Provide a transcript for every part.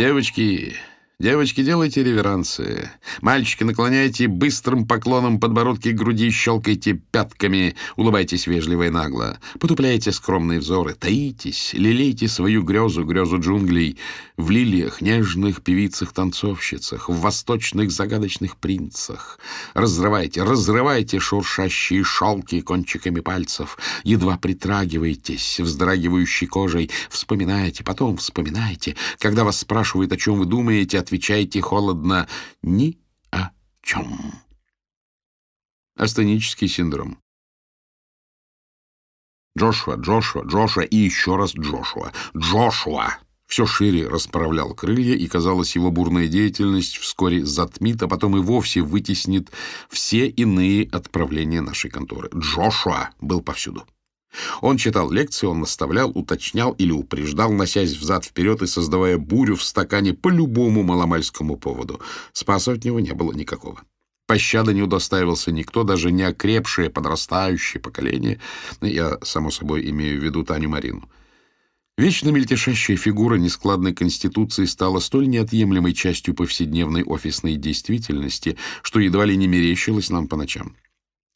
Девочки, Девочки, делайте реверансы. Мальчики, наклоняйте быстрым поклоном подбородки к груди, щелкайте пятками, улыбайтесь вежливо и нагло. Потупляйте скромные взоры, таитесь, лелейте свою грезу, грезу джунглей, в лилиях, нежных певицах-танцовщицах, в восточных загадочных принцах. Разрывайте, разрывайте шуршащие шелки кончиками пальцев, едва притрагивайтесь вздрагивающей кожей, вспоминайте, потом вспоминайте. Когда вас спрашивают, о чем вы думаете, отвечайте холодно «ни о чем». Астенический синдром. Джошуа, Джошуа, Джошуа и еще раз Джошуа. Джошуа! Все шире расправлял крылья, и, казалось, его бурная деятельность вскоре затмит, а потом и вовсе вытеснит все иные отправления нашей конторы. Джошуа был повсюду. Он читал лекции, он наставлял, уточнял или упреждал, носясь взад-вперед и создавая бурю в стакане по любому маломальскому поводу. Спаса от него не было никакого. Пощады не удостаивался никто, даже не окрепшее подрастающее поколение. Я, само собой, имею в виду Таню Марину. Вечно мельтешащая фигура нескладной конституции стала столь неотъемлемой частью повседневной офисной действительности, что едва ли не мерещилась нам по ночам.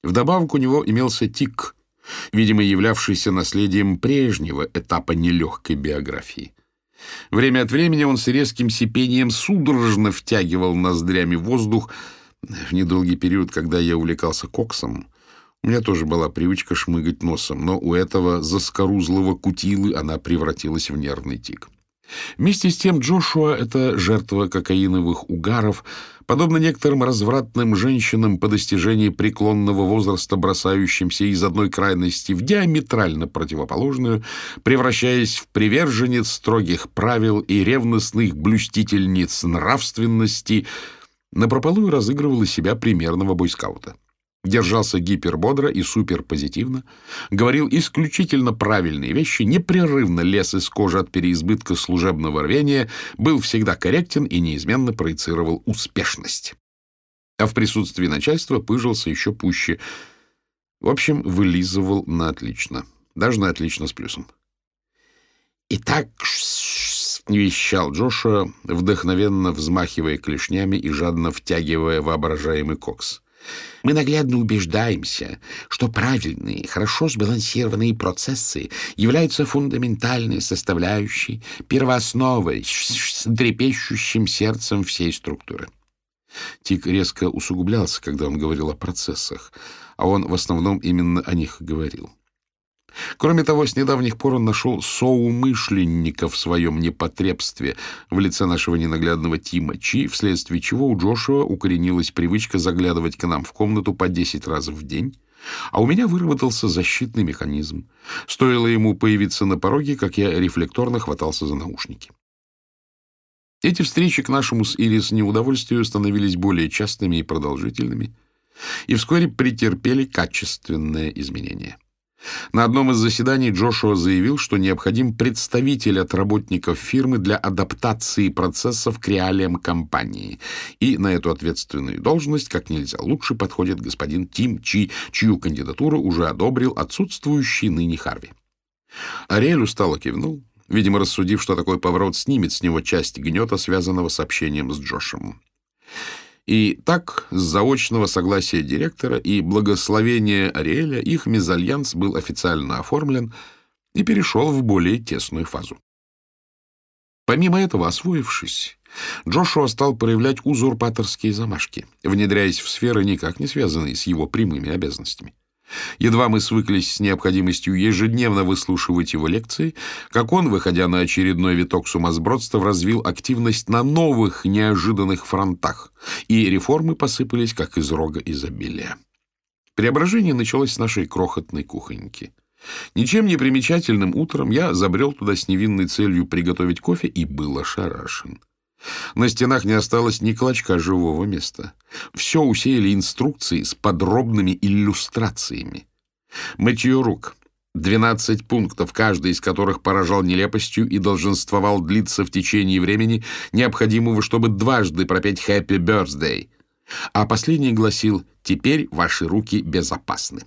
Вдобавок у него имелся тик — видимо, являвшийся наследием прежнего этапа нелегкой биографии. Время от времени он с резким сипением судорожно втягивал ноздрями воздух. В недолгий период, когда я увлекался коксом, у меня тоже была привычка шмыгать носом, но у этого заскорузлого кутилы она превратилась в нервный тик. Вместе с тем Джошуа — это жертва кокаиновых угаров, подобно некоторым развратным женщинам по достижении преклонного возраста, бросающимся из одной крайности в диаметрально противоположную, превращаясь в приверженец строгих правил и ревностных блюстительниц нравственности, напропалую разыгрывала себя примерного бойскаута держался гипербодро и суперпозитивно, говорил исключительно правильные вещи, непрерывно лез из кожи от переизбытка служебного рвения, был всегда корректен и неизменно проецировал успешность. А в присутствии начальства пыжился еще пуще. В общем, вылизывал на отлично. Даже на отлично с плюсом. «Итак, — вещал Джоша, вдохновенно взмахивая клешнями и жадно втягивая воображаемый кокс — мы наглядно убеждаемся, что правильные, хорошо сбалансированные процессы являются фундаментальной составляющей, первоосновой, с трепещущим сердцем всей структуры. Тик резко усугублялся, когда он говорил о процессах, а он в основном именно о них говорил. Кроме того, с недавних пор он нашел соумышленника в своем непотребстве в лице нашего ненаглядного Тима Чи, вследствие чего у Джошуа укоренилась привычка заглядывать к нам в комнату по 10 раз в день, а у меня выработался защитный механизм. Стоило ему появиться на пороге, как я рефлекторно хватался за наушники. Эти встречи к нашему с Ирис неудовольствию становились более частыми и продолжительными, и вскоре претерпели качественное изменение. На одном из заседаний Джошуа заявил, что необходим представитель от работников фирмы для адаптации процессов к реалиям компании. И на эту ответственную должность как нельзя лучше подходит господин Тим Чи, чью кандидатуру уже одобрил отсутствующий ныне Харви. Ариэль устало кивнул, видимо, рассудив, что такой поворот снимет с него часть гнета, связанного с общением с Джошем. И так, с заочного согласия директора и благословения Ариэля, их мезальянс был официально оформлен и перешел в более тесную фазу. Помимо этого, освоившись, Джошуа стал проявлять узурпаторские замашки, внедряясь в сферы, никак не связанные с его прямыми обязанностями. Едва мы свыклись с необходимостью ежедневно выслушивать его лекции, как он, выходя на очередной виток сумасбродства, развил активность на новых неожиданных фронтах, и реформы посыпались, как из рога изобилия. Преображение началось с нашей крохотной кухоньки. Ничем не примечательным утром я забрел туда с невинной целью приготовить кофе и был ошарашен. На стенах не осталось ни клочка живого места. Все усеяли инструкции с подробными иллюстрациями. Мытье рук. Двенадцать пунктов, каждый из которых поражал нелепостью и долженствовал длиться в течение времени, необходимого, чтобы дважды пропеть «Happy Birthday». А последний гласил «Теперь ваши руки безопасны».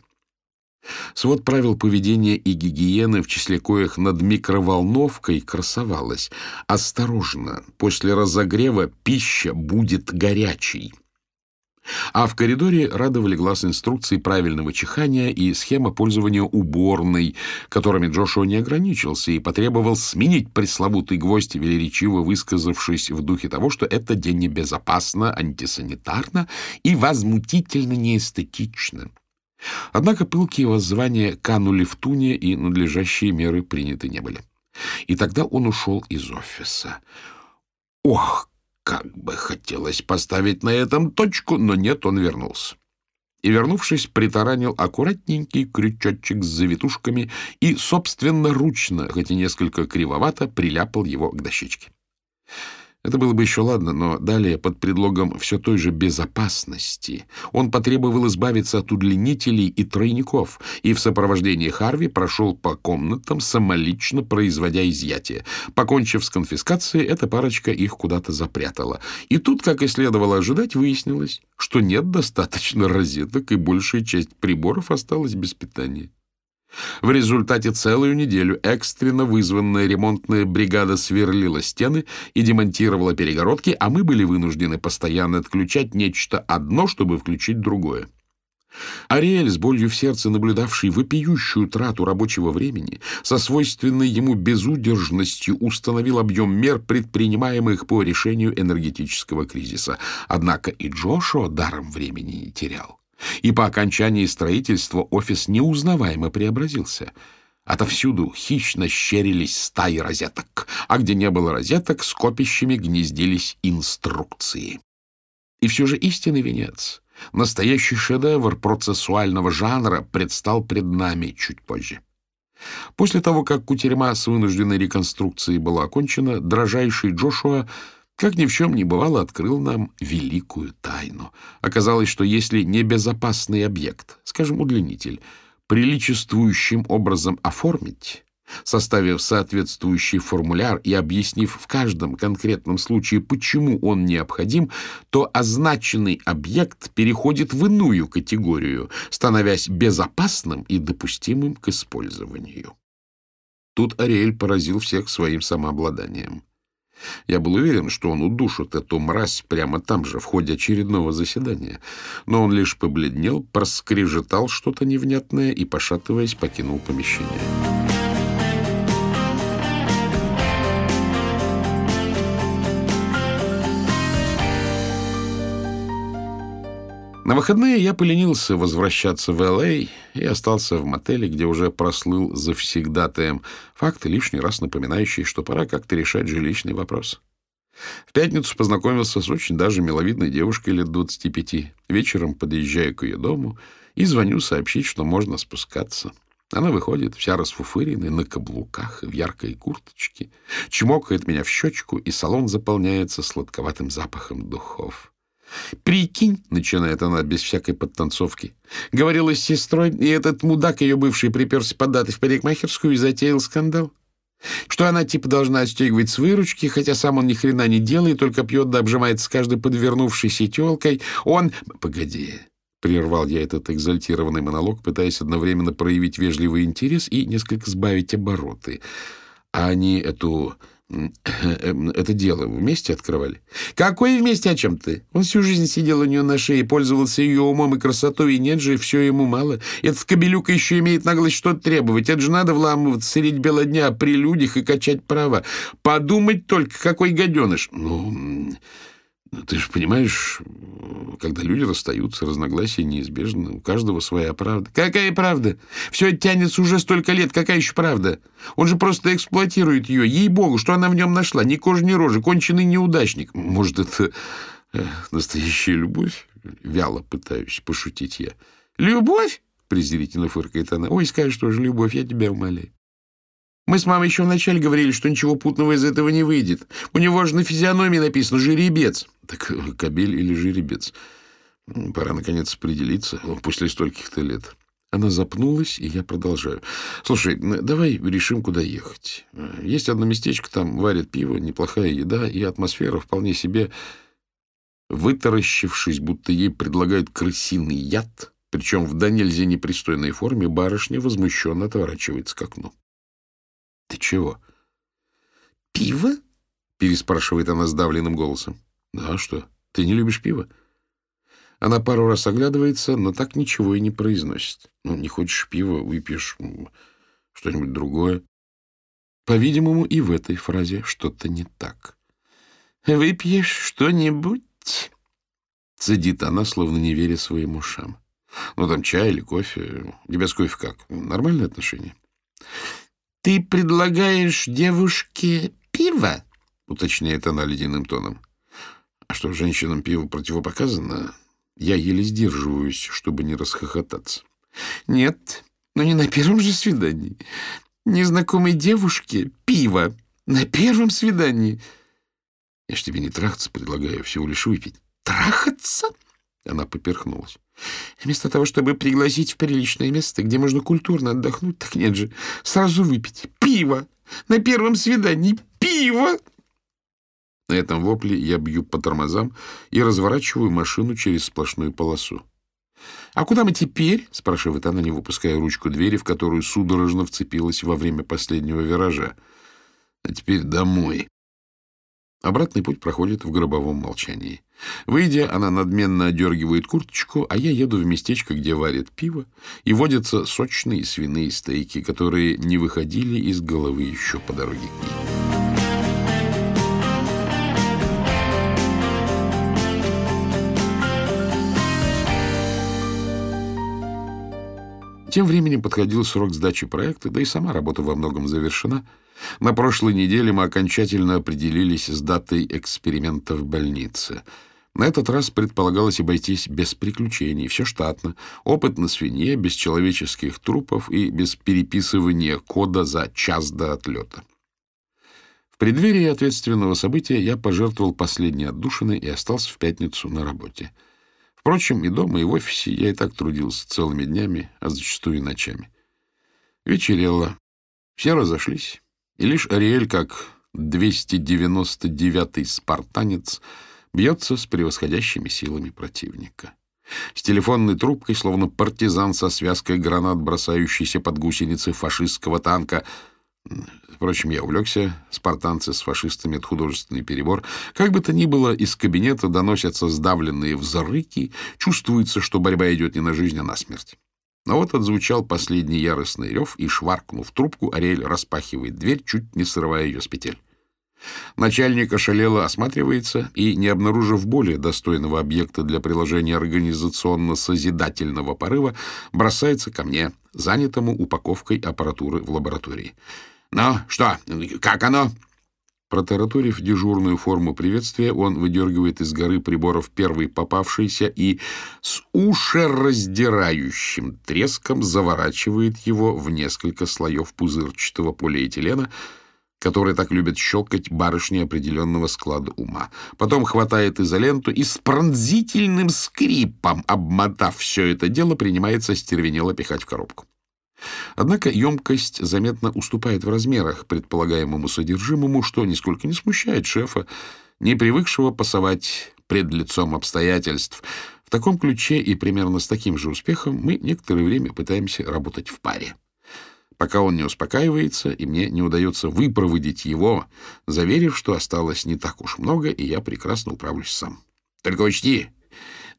Свод правил поведения и гигиены, в числе коих над микроволновкой красовалось «Осторожно, после разогрева пища будет горячей». А в коридоре радовали глаз инструкции правильного чихания и схема пользования уборной, которыми Джошуа не ограничился и потребовал сменить пресловутый гвоздь, велеречиво высказавшись в духе того, что это день небезопасно, антисанитарно и возмутительно неэстетично. Однако пылкие воззвания канули в туне, и надлежащие меры приняты не были. И тогда он ушел из офиса. Ох, как бы хотелось поставить на этом точку, но нет, он вернулся. И, вернувшись, притаранил аккуратненький крючочек с завитушками и собственноручно, хоть и несколько кривовато, приляпал его к дощечке. Это было бы еще ладно, но далее, под предлогом все той же безопасности, он потребовал избавиться от удлинителей и тройников, и в сопровождении Харви прошел по комнатам, самолично производя изъятие. Покончив с конфискацией, эта парочка их куда-то запрятала. И тут, как и следовало ожидать, выяснилось, что нет достаточно розеток, и большая часть приборов осталась без питания. В результате целую неделю экстренно вызванная ремонтная бригада сверлила стены и демонтировала перегородки, а мы были вынуждены постоянно отключать нечто одно, чтобы включить другое. Ариэль, с болью в сердце наблюдавший вопиющую трату рабочего времени, со свойственной ему безудержностью установил объем мер, предпринимаемых по решению энергетического кризиса. Однако и Джошуа даром времени не терял и по окончании строительства офис неузнаваемо преобразился. Отовсюду хищно щерились стаи розеток, а где не было розеток, с копищами гнездились инструкции. И все же истинный венец, настоящий шедевр процессуального жанра предстал пред нами чуть позже. После того, как кутерьма с вынужденной реконструкцией была окончена, дрожайший Джошуа как ни в чем не бывало, открыл нам великую тайну. Оказалось, что если небезопасный объект, скажем, удлинитель, приличествующим образом оформить, составив соответствующий формуляр и объяснив в каждом конкретном случае, почему он необходим, то означенный объект переходит в иную категорию, становясь безопасным и допустимым к использованию. Тут Ариэль поразил всех своим самообладанием. Я был уверен, что он удушит эту мразь прямо там же, в ходе очередного заседания. Но он лишь побледнел, проскрежетал что-то невнятное и, пошатываясь, покинул помещение. На выходные я поленился возвращаться в Л.А. и остался в мотеле, где уже прослыл завсегдатаем, факты лишний раз напоминающие, что пора как-то решать жилищный вопрос. В пятницу познакомился с очень даже миловидной девушкой лет 25. Вечером подъезжаю к ее дому и звоню сообщить, что можно спускаться. Она выходит, вся расфуфыренная, на каблуках, в яркой курточке, чмокает меня в щечку, и салон заполняется сладковатым запахом духов. «Прикинь», — начинает она без всякой подтанцовки, говорила с сестрой, и этот мудак, ее бывший, приперся податы в парикмахерскую и затеял скандал. Что она типа должна отстегивать с выручки, хотя сам он ни хрена не делает, только пьет да обжимается с каждой подвернувшейся телкой. Он... Погоди, — прервал я этот экзальтированный монолог, пытаясь одновременно проявить вежливый интерес и несколько сбавить обороты. А они эту это дело вместе открывали? Какое вместе, о чем ты? Он всю жизнь сидел у нее на шее, пользовался ее умом и красотой, и нет же, все ему мало. Этот кобелюка еще имеет наглость что-то требовать. Это же надо вламываться средь бела дня при людях и качать права. Подумать только, какой гаденыш. Ну, ты же понимаешь, когда люди расстаются, разногласия неизбежны. У каждого своя правда. Какая правда? Все тянется уже столько лет. Какая еще правда? Он же просто эксплуатирует ее. Ей-богу, что она в нем нашла? Ни кожи, ни рожи. Конченый неудачник. Может, это э, настоящая любовь? Вяло пытаюсь пошутить я. Любовь? Презрительно фыркает она. Ой, скажешь, что же любовь, я тебя умоляю. Мы с мамой еще вначале говорили, что ничего путного из этого не выйдет. У него же на физиономии написано «жеребец». Так э, кобель или жеребец? Пора, наконец, определиться после стольких-то лет. Она запнулась, и я продолжаю. Слушай, давай решим, куда ехать. Есть одно местечко, там варят пиво, неплохая еда, и атмосфера вполне себе... Вытаращившись, будто ей предлагают крысиный яд, Причем в до нельзя непристойной форме барышня возмущенно отворачивается к окну. — Ты чего? — Пиво? — переспрашивает она сдавленным голосом. — Да, что? Ты не любишь пиво? Она пару раз оглядывается, но так ничего и не произносит. Ну, не хочешь пива, выпьешь что-нибудь другое. По-видимому, и в этой фразе что-то не так. «Выпьешь что-нибудь?» Цедит она, словно не веря своим ушам. Ну, там чай или кофе. У с кофе как? Нормальные отношения? Ты предлагаешь девушке пиво? Уточняет она ледяным тоном. А что, женщинам пиво противопоказано? Я еле сдерживаюсь, чтобы не расхохотаться. Нет, но не на первом же свидании. Незнакомой девушке пиво на первом свидании. Я ж тебе не трахаться предлагаю, всего лишь выпить. Трахаться? Она поперхнулась. Вместо того, чтобы пригласить в приличное место, где можно культурно отдохнуть, так нет же, сразу выпить пиво. На первом свидании пиво. На этом вопле я бью по тормозам и разворачиваю машину через сплошную полосу. «А куда мы теперь?» — спрашивает она, не выпуская ручку двери, в которую судорожно вцепилась во время последнего виража. «А теперь домой». Обратный путь проходит в гробовом молчании. Выйдя, она надменно одергивает курточку, а я еду в местечко, где варят пиво, и водятся сочные свиные стейки, которые не выходили из головы еще по дороге к ней. Тем временем подходил срок сдачи проекта, да и сама работа во многом завершена. На прошлой неделе мы окончательно определились с датой эксперимента в больнице. На этот раз предполагалось обойтись без приключений, все штатно, опыт на свинье, без человеческих трупов и без переписывания кода за час до отлета. В преддверии ответственного события я пожертвовал последней отдушиной и остался в пятницу на работе. Впрочем, и дома, и в офисе я и так трудился целыми днями, а зачастую и ночами. Вечерело. Все разошлись. И лишь Ариэль, как 299-й спартанец, бьется с превосходящими силами противника. С телефонной трубкой, словно партизан со связкой гранат, бросающийся под гусеницы фашистского танка — Впрочем, я увлекся. Спартанцы с фашистами — это художественный перебор. Как бы то ни было, из кабинета доносятся сдавленные взрыки. Чувствуется, что борьба идет не на жизнь, а на смерть. Но вот отзвучал последний яростный рев, и, шваркнув трубку, Ариэль распахивает дверь, чуть не срывая ее с петель. Начальник ошалело осматривается и, не обнаружив более достойного объекта для приложения организационно-созидательного порыва, бросается ко мне, занятому упаковкой аппаратуры в лаборатории. «Ну, что, как оно?» Протараторив дежурную форму приветствия, он выдергивает из горы приборов первый попавшийся и с ушераздирающим треском заворачивает его в несколько слоев пузырчатого полиэтилена, который так любят щелкать барышни определенного склада ума. Потом хватает изоленту и с пронзительным скрипом, обмотав все это дело, принимается стервенело пихать в коробку. Однако емкость заметно уступает в размерах предполагаемому содержимому, что нисколько не смущает шефа, не привыкшего пасовать пред лицом обстоятельств. В таком ключе и примерно с таким же успехом мы некоторое время пытаемся работать в паре. Пока он не успокаивается, и мне не удается выпроводить его, заверив, что осталось не так уж много, и я прекрасно управлюсь сам. Только учти,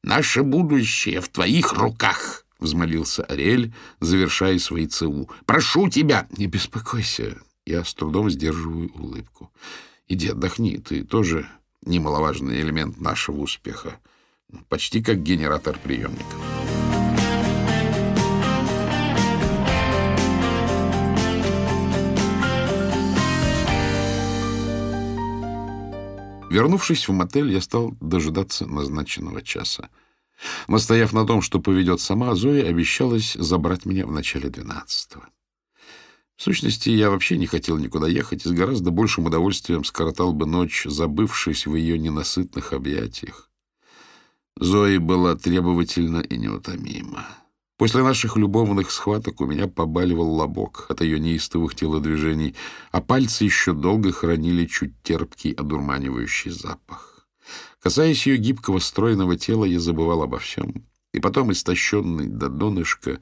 наше будущее в твоих руках, — взмолился Ариэль, завершая свои ЦУ. — Прошу тебя! — Не беспокойся. Я с трудом сдерживаю улыбку. — Иди отдохни, ты тоже немаловажный элемент нашего успеха. Почти как генератор приемника. Вернувшись в мотель, я стал дожидаться назначенного часа. Настояв на том, что поведет сама, Зоя обещалась забрать меня в начале двенадцатого. В сущности, я вообще не хотел никуда ехать и с гораздо большим удовольствием скоротал бы ночь, забывшись в ее ненасытных объятиях. Зои была требовательна и неутомима. После наших любовных схваток у меня побаливал лобок от ее неистовых телодвижений, а пальцы еще долго хранили чуть терпкий, одурманивающий запах. Касаясь ее гибкого, стройного тела, я забывал обо всем. и потом, истощенный до донышка,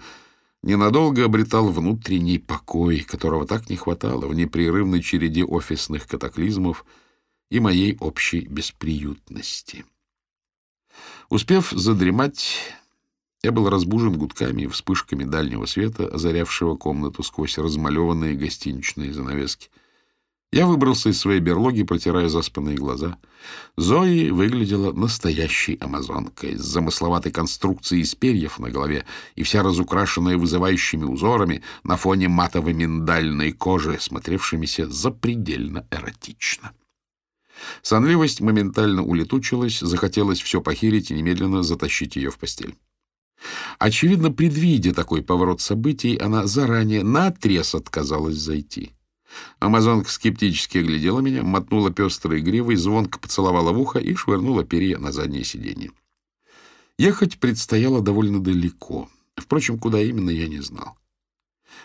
ненадолго обретал внутренний покой, которого так не хватало в непрерывной череде офисных катаклизмов и моей общей бесприютности. Успев задремать, я был разбужен гудками и вспышками дальнего света, озарявшего комнату сквозь размалеванные гостиничные занавески. Я выбрался из своей берлоги, протирая заспанные глаза. Зои выглядела настоящей амазонкой с замысловатой конструкцией из перьев на голове и вся разукрашенная вызывающими узорами на фоне матовой миндальной кожи, смотревшимися запредельно эротично. Сонливость моментально улетучилась, захотелось все похерить и немедленно затащить ее в постель. Очевидно, предвидя такой поворот событий, она заранее наотрез отказалась зайти. Амазонка скептически оглядела меня, мотнула пестрой гривой, звонко поцеловала в ухо и швырнула перья на заднее сиденье. Ехать предстояло довольно далеко. Впрочем, куда именно, я не знал.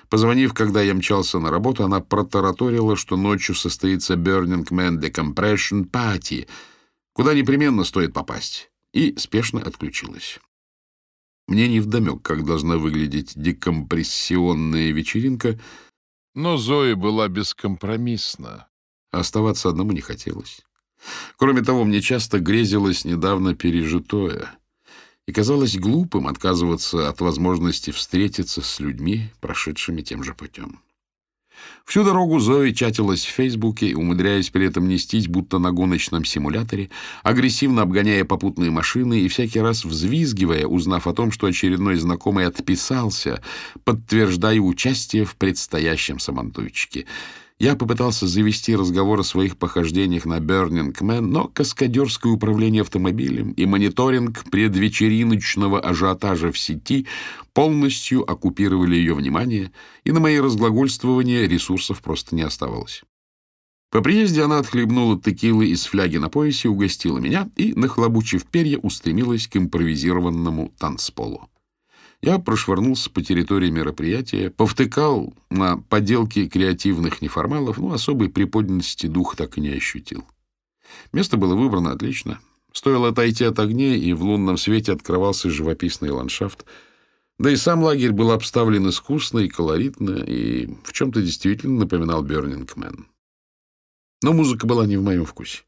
Позвонив, когда я мчался на работу, она протараторила, что ночью состоится Burning Man Decompression Party, куда непременно стоит попасть, и спешно отключилась. Мне невдомек, как должна выглядеть декомпрессионная вечеринка, но Зоя была бескомпромиссна. Оставаться одному не хотелось. Кроме того, мне часто грезилось недавно пережитое, и казалось глупым отказываться от возможности встретиться с людьми, прошедшими тем же путем. Всю дорогу Зои чатилась в Фейсбуке, умудряясь при этом нестись, будто на гоночном симуляторе, агрессивно обгоняя попутные машины и всякий раз взвизгивая, узнав о том, что очередной знакомый отписался, подтверждая участие в предстоящем самантуйчике — я попытался завести разговор о своих похождениях на Man, но каскадерское управление автомобилем и мониторинг предвечериночного ажиотажа в сети полностью оккупировали ее внимание, и на мои разглагольствования ресурсов просто не оставалось. По приезде она отхлебнула текилы из фляги на поясе, угостила меня и, нахлобучив перья, устремилась к импровизированному танцполу. Я прошвырнулся по территории мероприятия, повтыкал на поделки креативных неформалов, но особой приподнятости дух так и не ощутил. Место было выбрано отлично. Стоило отойти от огней, и в лунном свете открывался живописный ландшафт. Да и сам лагерь был обставлен искусно и колоритно, и в чем-то действительно напоминал Бёрнинг Мэн. Но музыка была не в моем вкусе.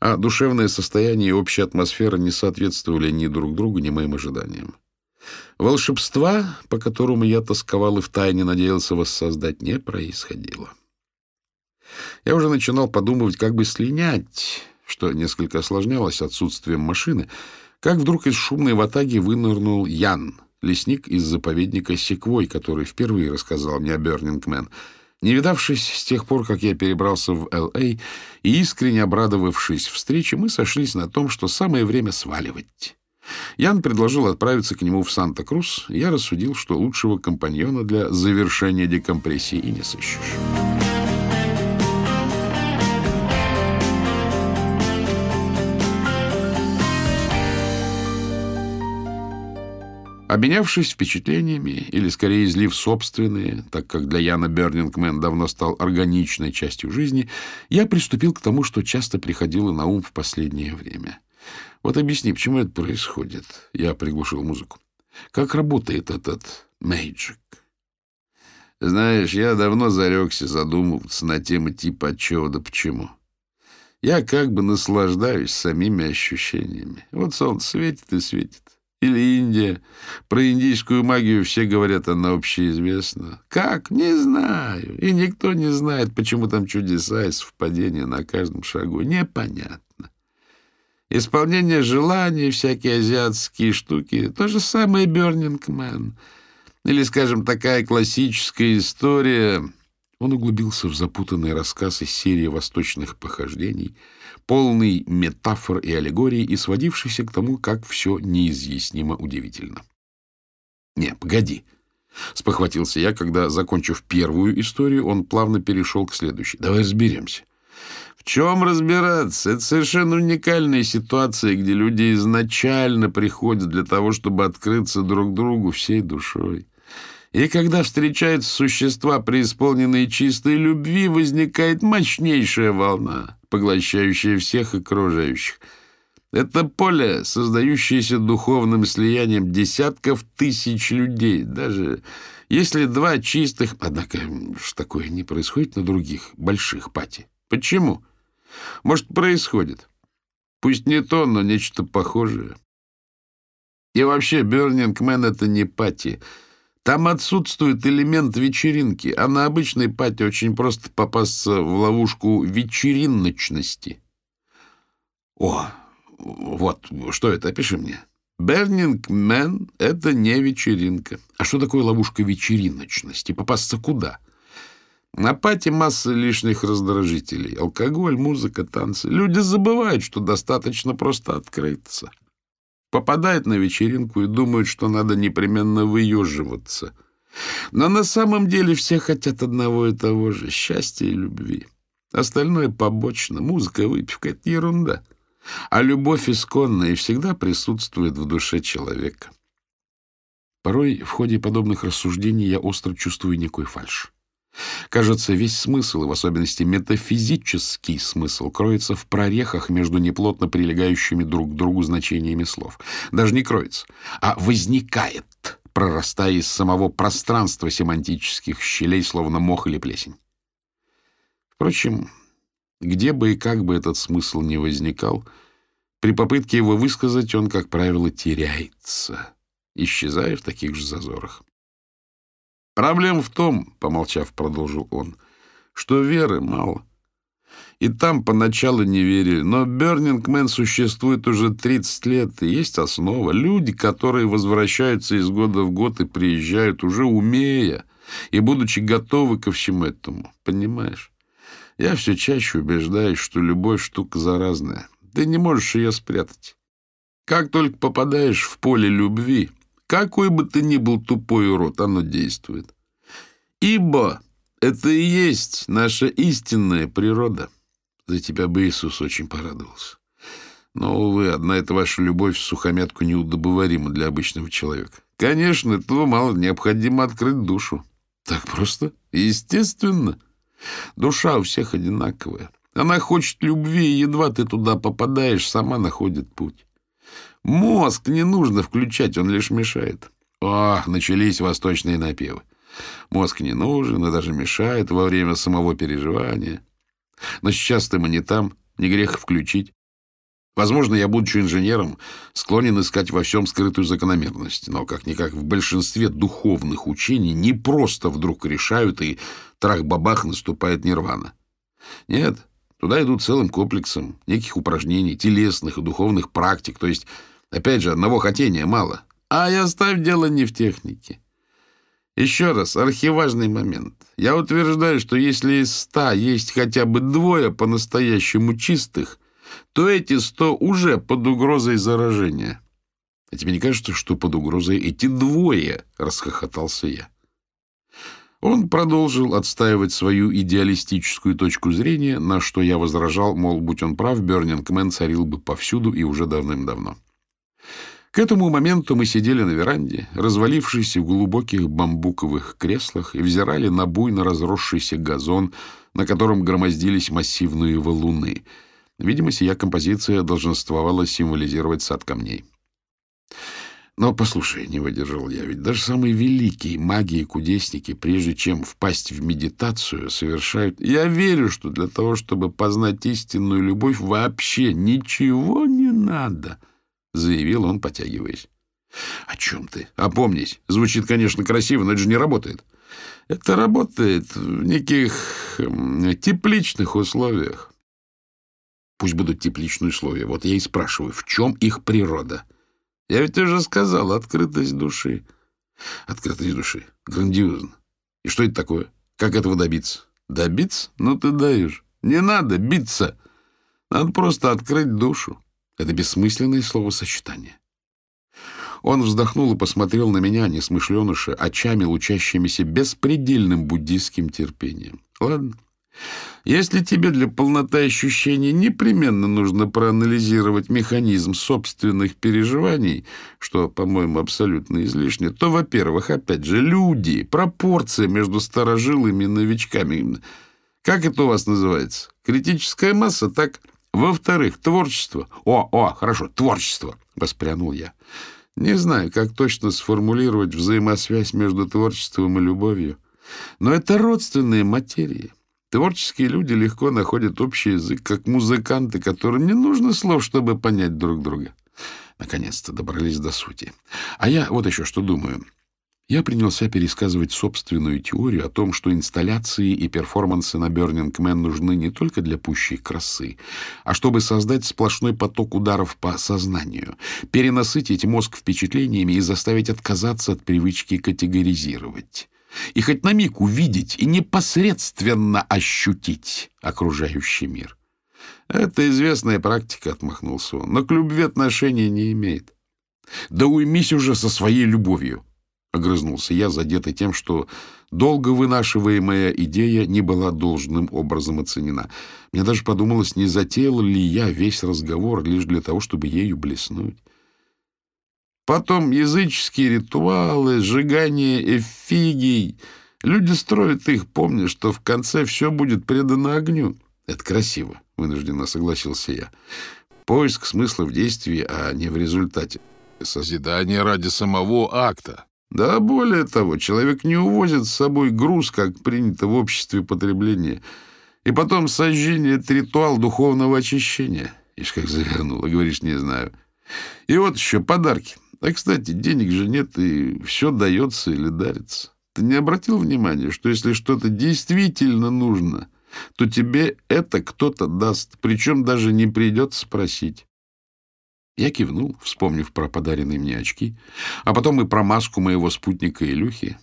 А душевное состояние и общая атмосфера не соответствовали ни друг другу, ни моим ожиданиям. Волшебства, по которому я тосковал и втайне надеялся воссоздать, не происходило. Я уже начинал подумывать, как бы слинять, что несколько осложнялось отсутствием машины, как вдруг из шумной ватаги вынырнул Ян, лесник из заповедника Секвой, который впервые рассказал мне о Бёрнингмен, не видавшись с тех пор, как я перебрался в Л.А. и искренне обрадовавшись встрече, мы сошлись на том, что самое время сваливать. Ян предложил отправиться к нему в Санта-Крус, я рассудил, что лучшего компаньона для завершения декомпрессии и не сыщешь. Обменявшись впечатлениями, или скорее излив собственные, так как для Яна Бернингмен давно стал органичной частью жизни, я приступил к тому, что часто приходило на ум в последнее время — вот объясни, почему это происходит? Я приглушил музыку. Как работает этот мейджик? Знаешь, я давно зарекся задумываться на темы типа от чего да почему. Я как бы наслаждаюсь самими ощущениями. Вот солнце светит и светит. Или Индия. Про индийскую магию все говорят, она общеизвестна. Как? Не знаю. И никто не знает, почему там чудеса и совпадения на каждом шагу. Непонятно. Исполнение желаний, всякие азиатские штуки — то же самое Burning Man. Или, скажем, такая классическая история... Он углубился в запутанный рассказ из серии восточных похождений, полный метафор и аллегорий и сводившийся к тому, как все неизъяснимо удивительно. «Не, погоди!» — спохватился я, когда, закончив первую историю, он плавно перешел к следующей. «Давай разберемся. В чем разбираться? Это совершенно уникальная ситуация, где люди изначально приходят для того, чтобы открыться друг другу всей душой. И когда встречаются существа, преисполненные чистой любви, возникает мощнейшая волна, поглощающая всех окружающих. Это поле, создающееся духовным слиянием десятков тысяч людей. Даже если два чистых... Однако, что такое не происходит на других больших пати? Почему? Может, происходит. Пусть не то, но нечто похожее. И вообще, Burning Man — это не пати. Там отсутствует элемент вечеринки, а на обычной пати очень просто попасться в ловушку вечериночности. О, вот, что это? Опиши мне. Burning Man — это не вечеринка. А что такое ловушка вечериночности? Попасться куда? На пати масса лишних раздражителей. Алкоголь, музыка, танцы. Люди забывают, что достаточно просто открыться. Попадают на вечеринку и думают, что надо непременно выеживаться. Но на самом деле все хотят одного и того же — счастья и любви. Остальное побочно. Музыка, выпивка — это ерунда. А любовь исконная всегда присутствует в душе человека. Порой в ходе подобных рассуждений я остро чувствую некую фальшь. Кажется, весь смысл, и в особенности метафизический смысл, кроется в прорехах между неплотно прилегающими друг к другу значениями слов. Даже не кроется, а возникает, прорастая из самого пространства семантических щелей, словно мох или плесень. Впрочем, где бы и как бы этот смысл не возникал, при попытке его высказать он, как правило, теряется, исчезая в таких же зазорах. Проблема в том, — помолчав, продолжил он, — что веры мало. И там поначалу не верили, но Man существует уже 30 лет, и есть основа. Люди, которые возвращаются из года в год и приезжают, уже умея и будучи готовы ко всему этому, понимаешь? Я все чаще убеждаюсь, что любовь штука заразная. Ты не можешь ее спрятать. Как только попадаешь в поле любви, какой бы ты ни был тупой урод, оно действует. Ибо это и есть наша истинная природа. За тебя бы Иисус очень порадовался. Но, увы, одна эта ваша любовь в сухомятку неудобоварима для обычного человека. Конечно, этого мало, необходимо открыть душу. Так просто? Естественно. Душа у всех одинаковая. Она хочет любви, и едва ты туда попадаешь, сама находит путь. Мозг не нужно включать, он лишь мешает. Ох, начались восточные напевы. Мозг не нужен и даже мешает во время самого переживания. Но сейчас-то мы не там, не грех включить. Возможно, я, будучи инженером, склонен искать во всем скрытую закономерность, но как-никак в большинстве духовных учений не просто вдруг решают, и трах-бабах наступает нирвана. Нет, туда идут целым комплексом неких упражнений, телесных и духовных практик, то есть, опять же, одного хотения мало. А я оставь дело не в технике. Еще раз, архиважный момент. Я утверждаю, что если из ста есть хотя бы двое по-настоящему чистых – то эти сто уже под угрозой заражения. А тебе не кажется, что под угрозой эти двое? — расхохотался я. Он продолжил отстаивать свою идеалистическую точку зрения, на что я возражал, мол, будь он прав, Бёрнингмен царил бы повсюду и уже давным-давно. К этому моменту мы сидели на веранде, развалившись в глубоких бамбуковых креслах, и взирали на буйно разросшийся газон, на котором громоздились массивные валуны — Видимо, сия композиция долженствовала символизировать сад камней. Но, послушай, не выдержал я, ведь даже самые великие маги и кудесники, прежде чем впасть в медитацию, совершают... Я верю, что для того, чтобы познать истинную любовь, вообще ничего не надо, — заявил он, потягиваясь. — О чем ты? Опомнись. Звучит, конечно, красиво, но это же не работает. Это работает в неких тепличных условиях. Пусть будут тепличные условия. Вот я и спрашиваю, в чем их природа? Я ведь уже сказал, открытость души. Открытость души. Грандиозно. И что это такое? Как этого добиться? Добиться? Ну ты даешь. Не надо биться. Надо просто открыть душу. Это бессмысленное словосочетание. Он вздохнул и посмотрел на меня, несмышленыша, очами, лучащимися беспредельным буддийским терпением. Ладно. Если тебе для полноты ощущений непременно нужно проанализировать механизм собственных переживаний, что, по-моему, абсолютно излишне, то, во-первых, опять же, люди, пропорция между старожилами и новичками. Как это у вас называется? Критическая масса, так? Во-вторых, творчество. О, о, хорошо, творчество, воспрянул я. Не знаю, как точно сформулировать взаимосвязь между творчеством и любовью, но это родственные материи. Творческие люди легко находят общий язык, как музыканты, которым не нужно слов, чтобы понять друг друга. Наконец-то добрались до сути. А я вот еще что думаю. Я принялся пересказывать собственную теорию о том, что инсталляции и перформансы на Burning Man нужны не только для пущей красы, а чтобы создать сплошной поток ударов по сознанию, перенасытить мозг впечатлениями и заставить отказаться от привычки категоризировать. И хоть на миг увидеть и непосредственно ощутить окружающий мир. Это известная практика, отмахнулся он, но к любви отношения не имеет. Да уймись уже со своей любовью, огрызнулся я, задетый тем, что долго вынашиваемая идея не была должным образом оценена. Мне даже подумалось, не затеял ли я весь разговор лишь для того, чтобы ею блеснуть. Потом языческие ритуалы, сжигание эфигий. Люди строят их, помня, что в конце все будет предано огню. Это красиво, вынужденно согласился я. Поиск смысла в действии, а не в результате. Созидание ради самого акта. Да, более того, человек не увозит с собой груз, как принято в обществе потребления. И потом сожжение — это ритуал духовного очищения. Ишь, как завернула, говоришь, не знаю. И вот еще подарки. А, кстати, денег же нет, и все дается или дарится. Ты не обратил внимания, что если что-то действительно нужно — то тебе это кто-то даст, причем даже не придется спросить. Я кивнул, вспомнив про подаренные мне очки, а потом и про маску моего спутника Илюхи.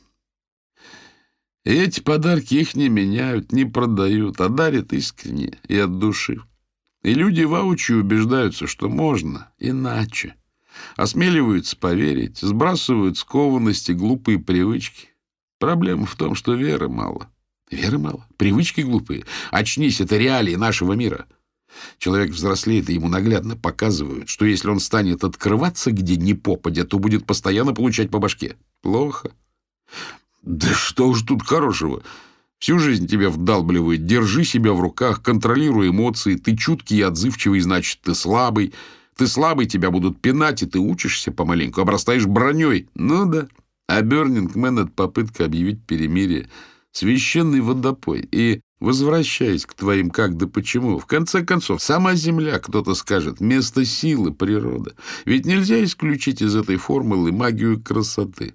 Эти подарки их не меняют, не продают, а дарят искренне и от души. И люди воочию убеждаются, что можно иначе. Осмеливаются поверить, сбрасывают скованности, глупые привычки. Проблема в том, что веры мало. Веры мало. Привычки глупые. Очнись, это реалии нашего мира. Человек взрослеет, и ему наглядно показывают, что если он станет открываться где ни попадя, то будет постоянно получать по башке. Плохо. Да что уж тут хорошего. Всю жизнь тебя вдалбливают. Держи себя в руках, контролируй эмоции. Ты чуткий и отзывчивый, значит, ты слабый. Ты слабый, тебя будут пинать, и ты учишься помаленьку, обрастаешь броней. Ну да. А Бернинг Мэн — это попытка объявить перемирие — священный водопой. И, возвращаясь к твоим как да почему, в конце концов, сама Земля, кто-то скажет, место силы, природа. Ведь нельзя исключить из этой формулы магию красоты.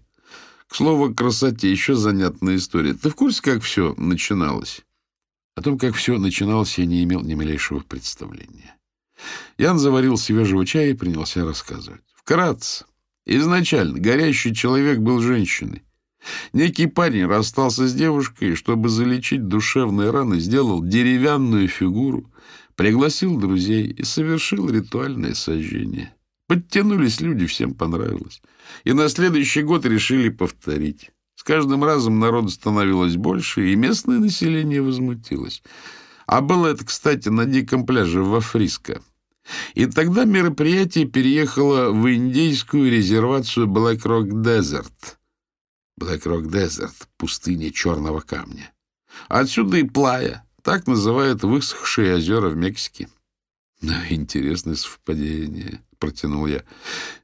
К слову красоте, еще занятная история. Ты в курсе, как все начиналось? О том, как все начиналось, я не имел ни малейшего представления. Ян заварил свежего чая и принялся рассказывать. Вкратце. Изначально горящий человек был женщиной. Некий парень расстался с девушкой, чтобы залечить душевные раны, сделал деревянную фигуру, пригласил друзей и совершил ритуальное сожжение. Подтянулись люди, всем понравилось. И на следующий год решили повторить. С каждым разом народу становилось больше, и местное население возмутилось. А было это, кстати, на диком пляже во Фриско. И тогда мероприятие переехало в индейскую резервацию Black Rock Desert — Rock Desert, пустыня черного камня. Отсюда и Плая, так называют высохшие озера в Мексике. Ну, интересное совпадение, протянул я.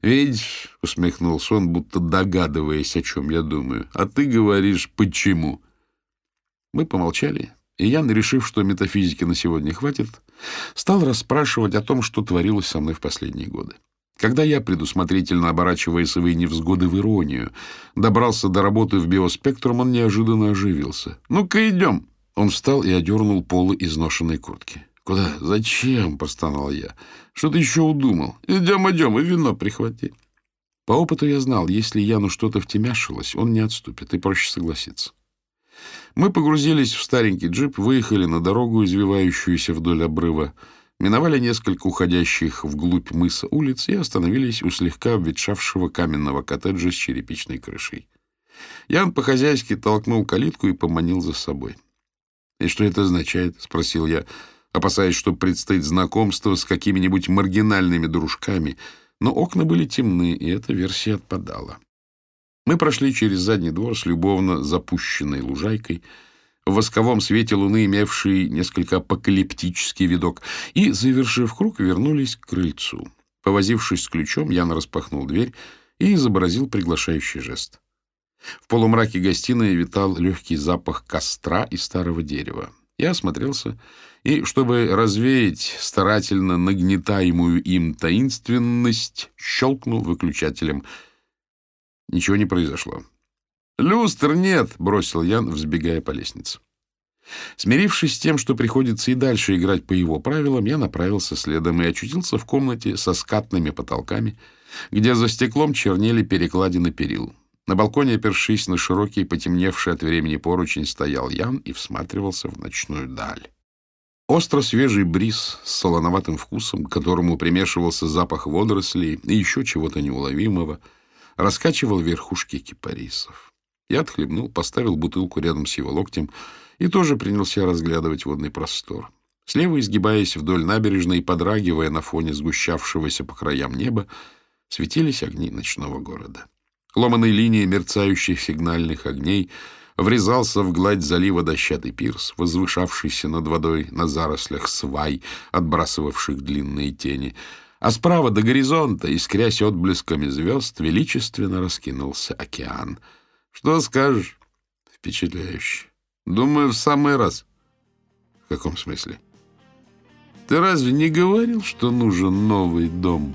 Видишь, усмехнулся он, будто догадываясь, о чем я думаю. А ты говоришь, почему? Мы помолчали, и Ян, решив, что метафизики на сегодня хватит, стал расспрашивать о том, что творилось со мной в последние годы. Когда я, предусмотрительно оборачивая свои невзгоды в иронию, добрался до работы в биоспектрум, он неожиданно оживился. «Ну-ка, идем!» Он встал и одернул полы изношенной куртки. «Куда? Зачем?» — простонал я. «Что ты еще удумал? Идем, идем, и вино прихвати». По опыту я знал, если Яну что-то втемяшилось, он не отступит, и проще согласиться. Мы погрузились в старенький джип, выехали на дорогу, извивающуюся вдоль обрыва, миновали несколько уходящих вглубь мыса улиц и остановились у слегка обветшавшего каменного коттеджа с черепичной крышей. Ян по-хозяйски толкнул калитку и поманил за собой. — И что это означает? — спросил я, опасаясь, что предстоит знакомство с какими-нибудь маргинальными дружками, но окна были темны, и эта версия отпадала. Мы прошли через задний двор с любовно запущенной лужайкой, в восковом свете луны, имевший несколько апокалиптический видок, и, завершив круг, вернулись к крыльцу. Повозившись с ключом, Ян распахнул дверь и изобразил приглашающий жест. В полумраке гостиной витал легкий запах костра и старого дерева. Я осмотрелся и, чтобы развеять старательно нагнетаемую им таинственность, щелкнул выключателем. Ничего не произошло. «Люстр нет!» — бросил Ян, взбегая по лестнице. Смирившись с тем, что приходится и дальше играть по его правилам, я направился следом и очутился в комнате со скатными потолками, где за стеклом чернели перекладины перил. На балконе, опершись на широкий, потемневший от времени поручень, стоял Ян и всматривался в ночную даль. Остро свежий бриз с солоноватым вкусом, к которому примешивался запах водорослей и еще чего-то неуловимого, раскачивал верхушки кипарисов. Я отхлебнул, поставил бутылку рядом с его локтем и тоже принялся разглядывать водный простор. Слева, изгибаясь вдоль набережной и подрагивая на фоне сгущавшегося по краям неба, светились огни ночного города. Ломаной линией мерцающих сигнальных огней врезался в гладь залива дощатый пирс, возвышавшийся над водой на зарослях свай, отбрасывавших длинные тени, а справа до горизонта, искрясь отблесками звезд, величественно раскинулся океан — что скажешь? Впечатляюще. Думаю, в самый раз. В каком смысле? Ты разве не говорил, что нужен новый дом?»